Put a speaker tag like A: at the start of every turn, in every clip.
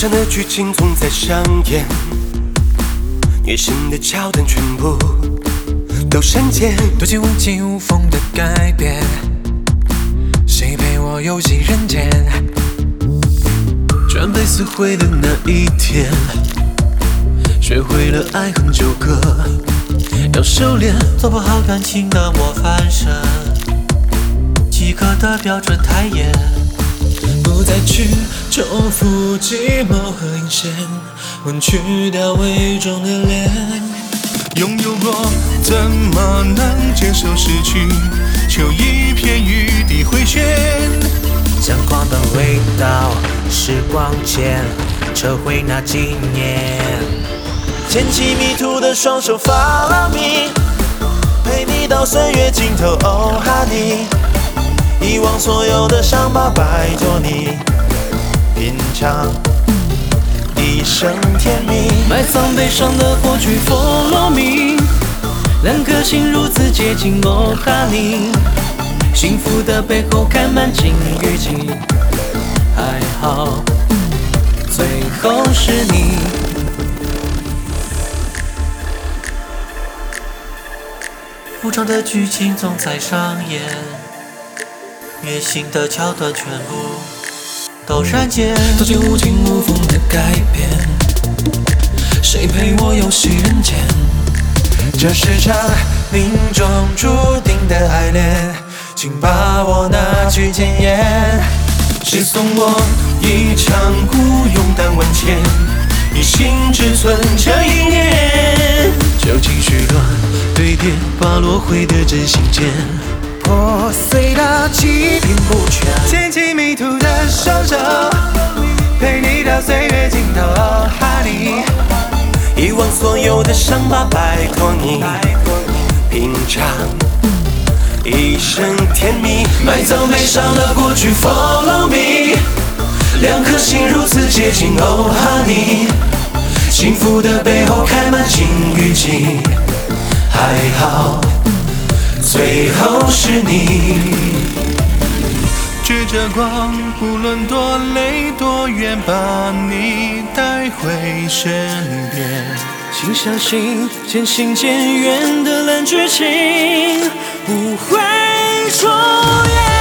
A: 长的剧情总在上演，虐心的桥段全部都删减，
B: 多情无情无缝的改变，谁陪我游戏人间？
A: 准备撕毁的那一天，学会了爱恨纠葛，要收敛，
C: 做不好感情的模范生，及格的标准太严。
B: 不再去重复寂寞和阴险，换去掉伪装的脸。
D: 拥有过，怎么能接受失去？求一片余地回旋。
C: 像狂奔回到时光前，撤回那几年。牵起迷途的双手，Follow me，陪你到岁月尽头，Oh honey。遗忘所有的伤疤，拜托你品尝一生甜蜜。
E: 埋葬悲伤的过去，Follow me。两颗心如此接近，Oh honey。幸福的背后开满金鱼季，还好最后是你。
C: 复仇的剧情总在上演。虐心的桥段全部都删减，
B: 走进无尽无缝的改变，谁陪我游戏人间？
C: 这是场命中注定的爱恋，请把我拿去检验。
D: 谁送我一场孤勇但万千，一心只存这一念。
A: 旧情绪乱堆叠，把落灰的真心捡。
C: 破碎的
D: 的双手，陪你到岁月尽头，Honey。
C: 遗忘所有的伤疤，拜托你品尝一生甜蜜。
A: 埋葬悲伤的过去，Follow me。两颗心如此接近，Oh honey。幸福的背后开满金鱼季，还好。最后是你，
D: 着光，不论多累多远，把你带回身边。
E: 请相信，渐行渐远的烂剧情不会重演。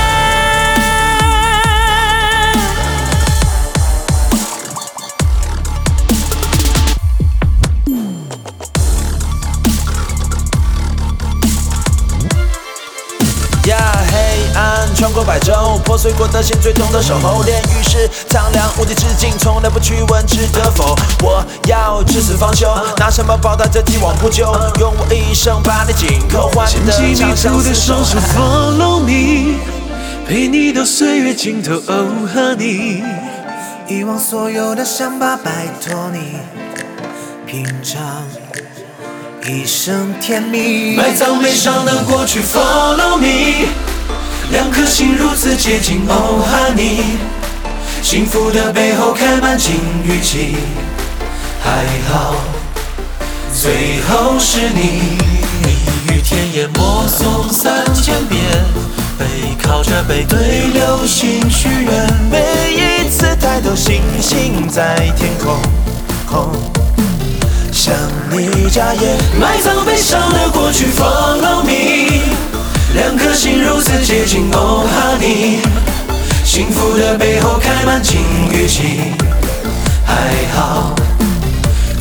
C: 过百州，破碎过的心，最痛的守候。炼狱是苍凉无敌之境，从来不去问值得否。我要至死方休，拿什么报答这既往不咎？用我一生把你紧扣，换得
A: 长
C: 相
A: 的双手 Follow me，陪你到岁月尽头，Oh honey。
C: 遗忘所有的伤疤，拜托你品尝一生甜蜜。
A: 埋葬悲伤的过去，Follow me。心如此接近，Oh honey，幸福的背后开满金鱼季，还好最后是你。
C: 蜜语甜言默诵三千遍，背靠着背对流星许愿，每一次抬头星星在天空，空向你眨眼。
A: 埋葬悲伤的过去，Follow me。两颗心如此接近，Oh honey，幸福的背后开满金鱼季，还好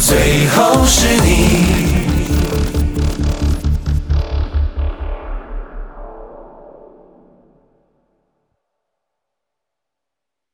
A: 最后是你。